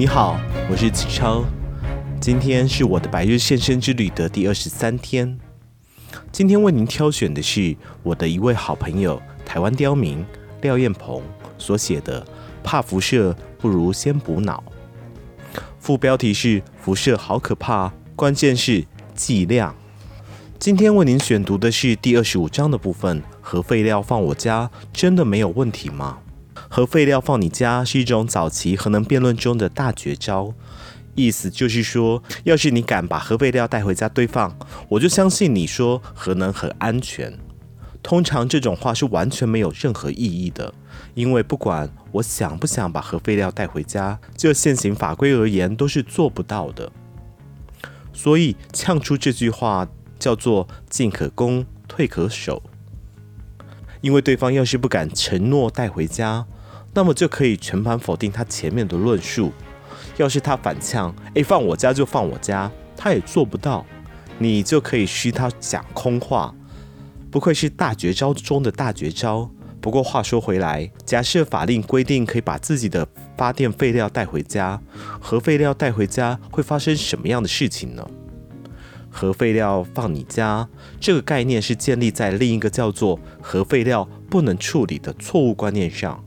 你好，我是子超。今天是我的白日献身之旅的第二十三天。今天为您挑选的是我的一位好朋友，台湾刁民廖彦鹏所写的《怕辐射，不如先补脑》。副标题是“辐射好可怕”，关键是剂量。今天为您选读的是第二十五章的部分。核废料放我家，真的没有问题吗？核废料放你家是一种早期核能辩论中的大绝招，意思就是说，要是你敢把核废料带回家堆放，我就相信你说核能很安全。通常这种话是完全没有任何意义的，因为不管我想不想把核废料带回家，就现行法规而言都是做不到的。所以呛出这句话叫做进可攻，退可守。因为对方要是不敢承诺带回家，那么就可以全盘否定他前面的论述。要是他反呛，诶，放我家就放我家，他也做不到，你就可以嘘他讲空话。不愧是大绝招中的大绝招。不过话说回来，假设法令规定可以把自己的发电废料带回家，核废料带回家会发生什么样的事情呢？核废料放你家，这个概念是建立在另一个叫做“核废料不能处理”的错误观念上。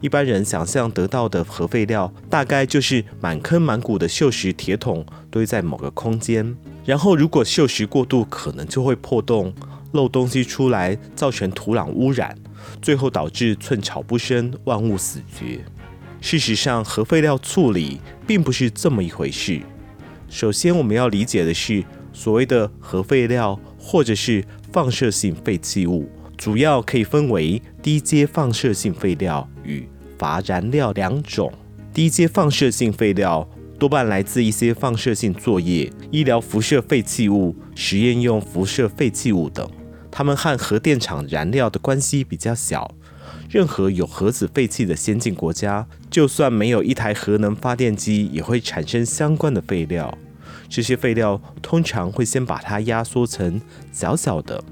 一般人想象得到的核废料，大概就是满坑满谷的锈蚀铁桶堆在某个空间，然后如果锈蚀过度，可能就会破洞，漏东西出来，造成土壤污染，最后导致寸草不生，万物死绝。事实上，核废料处理并不是这么一回事。首先，我们要理解的是。所谓的核废料或者是放射性废弃物，主要可以分为低阶放射性废料与乏燃料两种。低阶放射性废料多半来自一些放射性作业、医疗辐射废弃物、实验用辐射废弃物等，它们和核电厂燃料的关系比较小。任何有核子废弃的先进国家，就算没有一台核能发电机，也会产生相关的废料。这些废料通常会先把它压缩成小小的，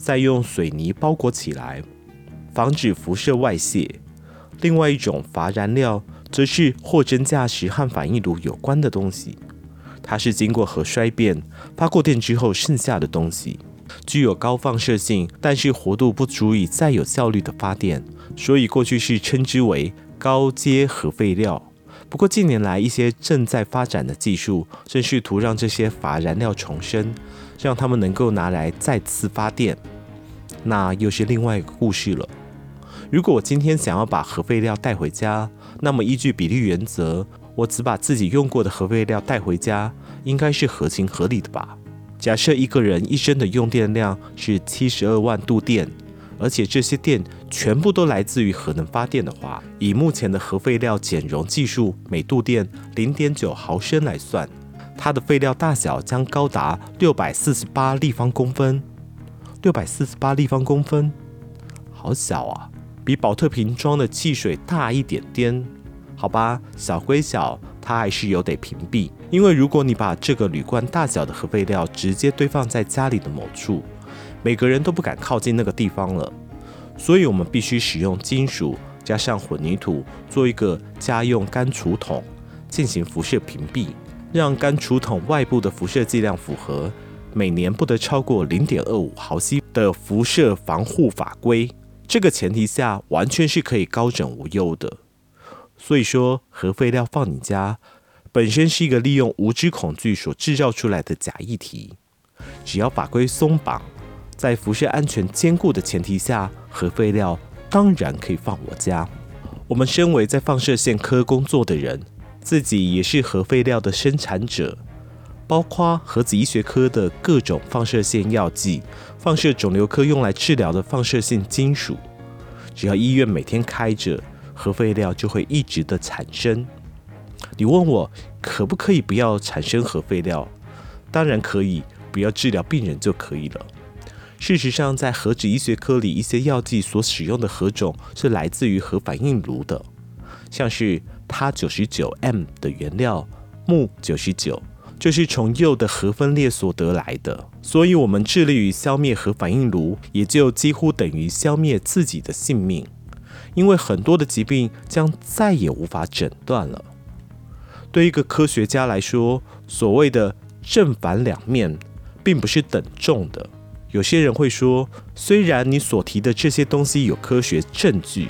再用水泥包裹起来，防止辐射外泄。另外一种乏燃料，则是货真价实和反应炉有关的东西，它是经过核衰变发过电之后剩下的东西，具有高放射性，但是活度不足以再有效率的发电，所以过去是称之为高阶核废料。不过近年来，一些正在发展的技术正试图让这些乏燃料重生，让他们能够拿来再次发电，那又是另外一个故事了。如果我今天想要把核废料带回家，那么依据比例原则，我只把自己用过的核废料带回家，应该是合情合理的吧？假设一个人一生的用电量是七十二万度电。而且这些电全部都来自于核能发电的话，以目前的核废料减容技术，每度电零点九毫升来算，它的废料大小将高达六百四十八立方公分。六百四十八立方公分，好小啊，比宝特瓶装的汽水大一点点。好吧，小归小，它还是有得屏蔽，因为如果你把这个铝罐大小的核废料直接堆放在家里的某处。每个人都不敢靠近那个地方了，所以我们必须使用金属加上混凝土做一个家用干储桶，进行辐射屏蔽，让干储桶外部的辐射剂量符合每年不得超过零点二五毫西的辐射防护法规。这个前提下，完全是可以高枕无忧的。所以说，核废料放你家本身是一个利用无知恐惧所制造出来的假议题，只要法规松绑。在辐射安全兼顾的前提下，核废料当然可以放我家。我们身为在放射线科工作的人，自己也是核废料的生产者，包括核子医学科的各种放射线药剂、放射肿瘤科用来治疗的放射性金属。只要医院每天开着，核废料就会一直的产生。你问我可不可以不要产生核废料？当然可以，不要治疗病人就可以了。事实上，在核子医学科里，一些药剂所使用的核种是来自于核反应炉的，像是它九十九 M 的原料木九十九，就是从铀的核分裂所得来的。所以，我们致力于消灭核反应炉，也就几乎等于消灭自己的性命，因为很多的疾病将再也无法诊断了。对一个科学家来说，所谓的正反两面，并不是等重的。有些人会说，虽然你所提的这些东西有科学证据，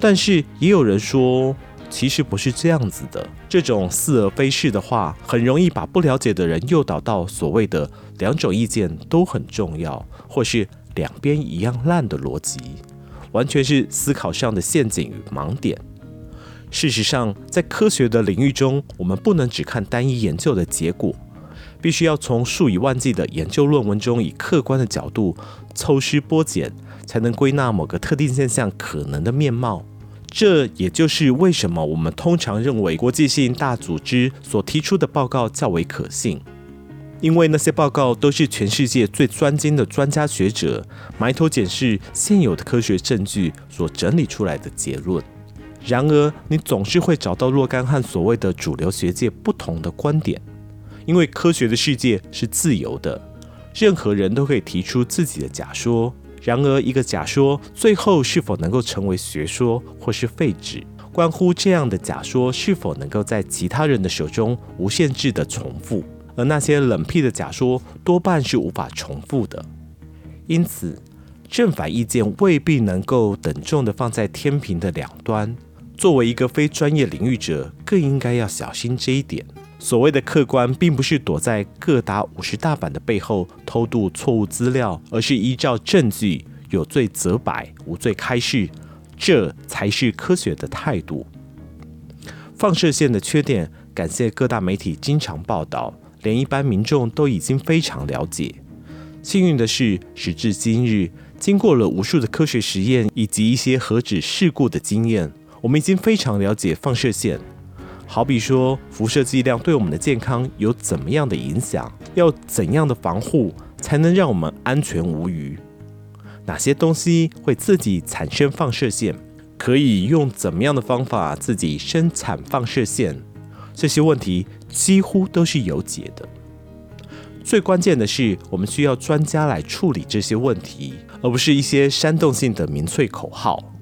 但是也有人说，其实不是这样子的。这种似而非是的话，很容易把不了解的人诱导到所谓的两种意见都很重要，或是两边一样烂的逻辑，完全是思考上的陷阱与盲点。事实上，在科学的领域中，我们不能只看单一研究的结果，必须要从数以万计的研究论文中，以客观的角度抽丝剥茧，才能归纳某个特定现象可能的面貌。这也就是为什么我们通常认为国际性大组织所提出的报告较为可信，因为那些报告都是全世界最专精的专家学者埋头检视现有的科学证据所整理出来的结论。然而，你总是会找到若干和所谓的主流学界不同的观点，因为科学的世界是自由的，任何人都可以提出自己的假说。然而，一个假说最后是否能够成为学说或是废纸，关乎这样的假说是否能够在其他人的手中无限制的重复，而那些冷僻的假说多半是无法重复的。因此，正反意见未必能够等重的放在天平的两端。作为一个非专业领域者，更应该要小心这一点。所谓的客观，并不是躲在各打五十大板的背后偷渡错误资料，而是依照证据，有罪责白，无罪开释，这才是科学的态度。放射线的缺点，感谢各大媒体经常报道，连一般民众都已经非常了解。幸运的是，时至今日，经过了无数的科学实验以及一些核子事故的经验。我们已经非常了解放射线，好比说辐射剂量对我们的健康有怎么样的影响，要怎样的防护才能让我们安全无虞？哪些东西会自己产生放射线？可以用怎么样的方法自己生产放射线？这些问题几乎都是有解的。最关键的是，我们需要专家来处理这些问题，而不是一些煽动性的民粹口号。